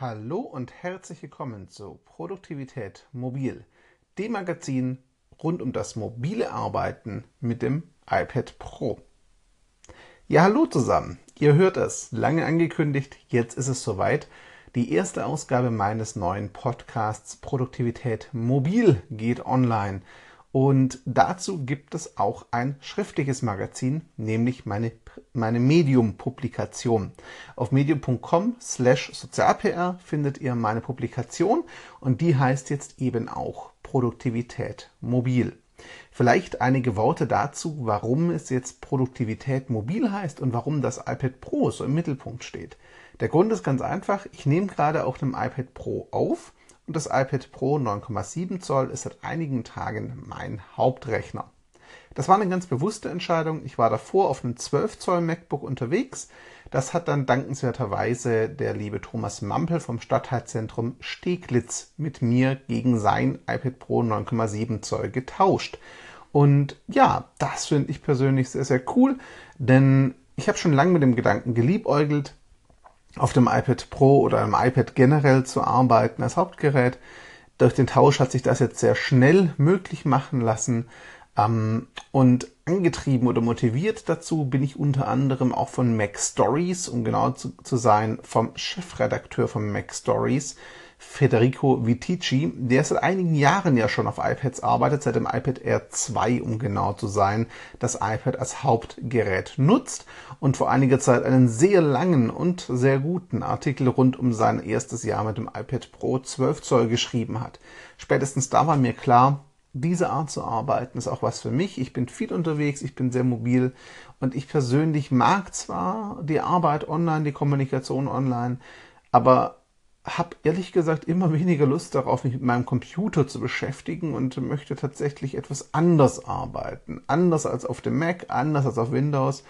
Hallo und herzlich willkommen zu Produktivität Mobil, dem Magazin rund um das mobile Arbeiten mit dem iPad Pro. Ja, hallo zusammen. Ihr hört es, lange angekündigt, jetzt ist es soweit. Die erste Ausgabe meines neuen Podcasts Produktivität Mobil geht online. Und dazu gibt es auch ein schriftliches Magazin, nämlich meine, meine Medium-Publikation. Auf medium.com slash sozialpr findet ihr meine Publikation und die heißt jetzt eben auch Produktivität mobil. Vielleicht einige Worte dazu, warum es jetzt Produktivität mobil heißt und warum das iPad Pro so im Mittelpunkt steht. Der Grund ist ganz einfach, ich nehme gerade auf dem iPad Pro auf und das iPad Pro 9,7 Zoll ist seit einigen Tagen mein Hauptrechner. Das war eine ganz bewusste Entscheidung. Ich war davor auf einem 12 Zoll MacBook unterwegs. Das hat dann dankenswerterweise der liebe Thomas Mampel vom Stadtteilzentrum Steglitz mit mir gegen sein iPad Pro 9,7 Zoll getauscht. Und ja, das finde ich persönlich sehr, sehr cool, denn ich habe schon lange mit dem Gedanken geliebäugelt, auf dem iPad Pro oder einem iPad generell zu arbeiten als Hauptgerät. Durch den Tausch hat sich das jetzt sehr schnell möglich machen lassen. Ähm, und angetrieben oder motiviert dazu bin ich unter anderem auch von Mac Stories, um genau zu, zu sein, vom Chefredakteur von Mac Stories, Federico Vitici, der seit einigen Jahren ja schon auf iPads arbeitet, seit dem iPad Air 2, um genau zu sein, das iPad als Hauptgerät nutzt und vor einiger Zeit einen sehr langen und sehr guten Artikel rund um sein erstes Jahr mit dem iPad Pro 12 Zoll geschrieben hat. Spätestens da war mir klar, diese Art zu arbeiten ist auch was für mich. Ich bin viel unterwegs, ich bin sehr mobil und ich persönlich mag zwar die Arbeit online, die Kommunikation online, aber habe ehrlich gesagt immer weniger Lust darauf, mich mit meinem Computer zu beschäftigen und möchte tatsächlich etwas anders arbeiten. Anders als auf dem Mac, anders als auf Windows.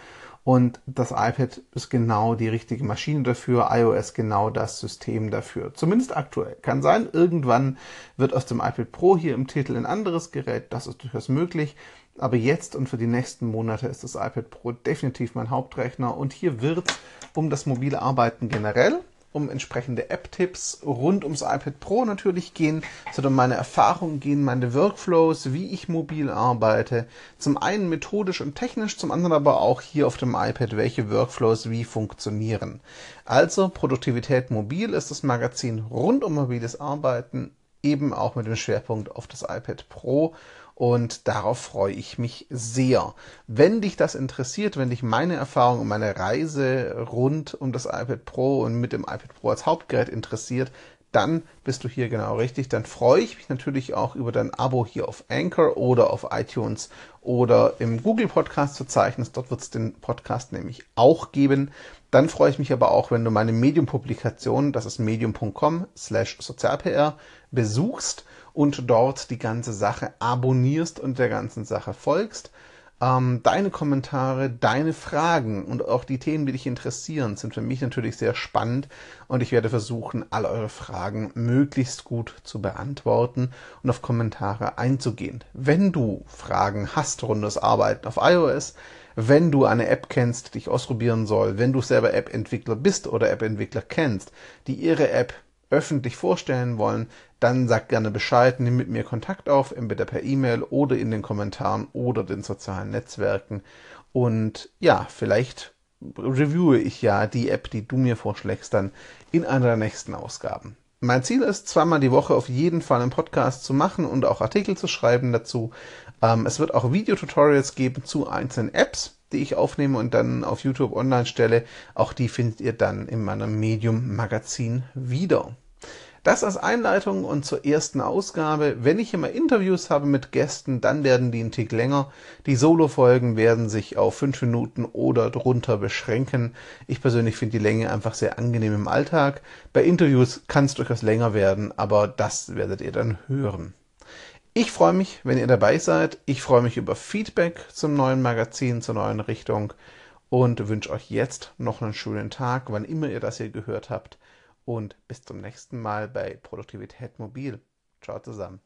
Und das iPad ist genau die richtige Maschine dafür, iOS genau das System dafür. Zumindest aktuell. Kann sein, irgendwann wird aus dem iPad Pro hier im Titel ein anderes Gerät. Das ist durchaus möglich. Aber jetzt und für die nächsten Monate ist das iPad Pro definitiv mein Hauptrechner. Und hier wird um das mobile Arbeiten generell um entsprechende App-Tipps rund ums iPad Pro natürlich gehen, sondern meine Erfahrungen gehen, meine Workflows, wie ich mobil arbeite. Zum einen methodisch und technisch, zum anderen aber auch hier auf dem iPad, welche Workflows wie funktionieren. Also Produktivität mobil ist das Magazin rund um mobiles Arbeiten, eben auch mit dem Schwerpunkt auf das iPad Pro und darauf freue ich mich sehr. Wenn dich das interessiert, wenn dich meine Erfahrung und meine Reise rund um das iPad Pro und mit dem iPad Pro als Hauptgerät interessiert, dann bist du hier genau richtig. Dann freue ich mich natürlich auch über dein Abo hier auf Anchor oder auf iTunes oder im Google Podcast Verzeichnis. Dort wird es den Podcast nämlich auch geben. Dann freue ich mich aber auch, wenn du meine Medium-Publikation, das ist medium.com slash sozialpr, besuchst und dort die ganze Sache abonnierst und der ganzen Sache folgst. Ähm, deine Kommentare, deine Fragen und auch die Themen, die dich interessieren, sind für mich natürlich sehr spannend und ich werde versuchen, all eure Fragen möglichst gut zu beantworten und auf Kommentare einzugehen. Wenn du Fragen hast rund das Arbeiten auf iOS, wenn du eine App kennst, die ich ausprobieren soll, wenn du selber App-Entwickler bist oder App-Entwickler kennst, die ihre App öffentlich vorstellen wollen, dann sag gerne Bescheid, nimm mit mir Kontakt auf, entweder per E-Mail oder in den Kommentaren oder den sozialen Netzwerken. Und ja, vielleicht reviewe ich ja die App, die du mir vorschlägst, dann in einer der nächsten Ausgaben. Mein Ziel ist, zweimal die Woche auf jeden Fall einen Podcast zu machen und auch Artikel zu schreiben dazu. Ähm, es wird auch Videotutorials geben zu einzelnen Apps, die ich aufnehme und dann auf YouTube online stelle. Auch die findet ihr dann in meinem Medium Magazin wieder. Das als Einleitung und zur ersten Ausgabe. Wenn ich immer Interviews habe mit Gästen, dann werden die einen Tick länger. Die Solo-Folgen werden sich auf fünf Minuten oder drunter beschränken. Ich persönlich finde die Länge einfach sehr angenehm im Alltag. Bei Interviews kann es durchaus länger werden, aber das werdet ihr dann hören. Ich freue mich, wenn ihr dabei seid. Ich freue mich über Feedback zum neuen Magazin, zur neuen Richtung und wünsche euch jetzt noch einen schönen Tag, wann immer ihr das hier gehört habt und bis zum nächsten Mal bei Produktivität Mobil. Ciao zusammen.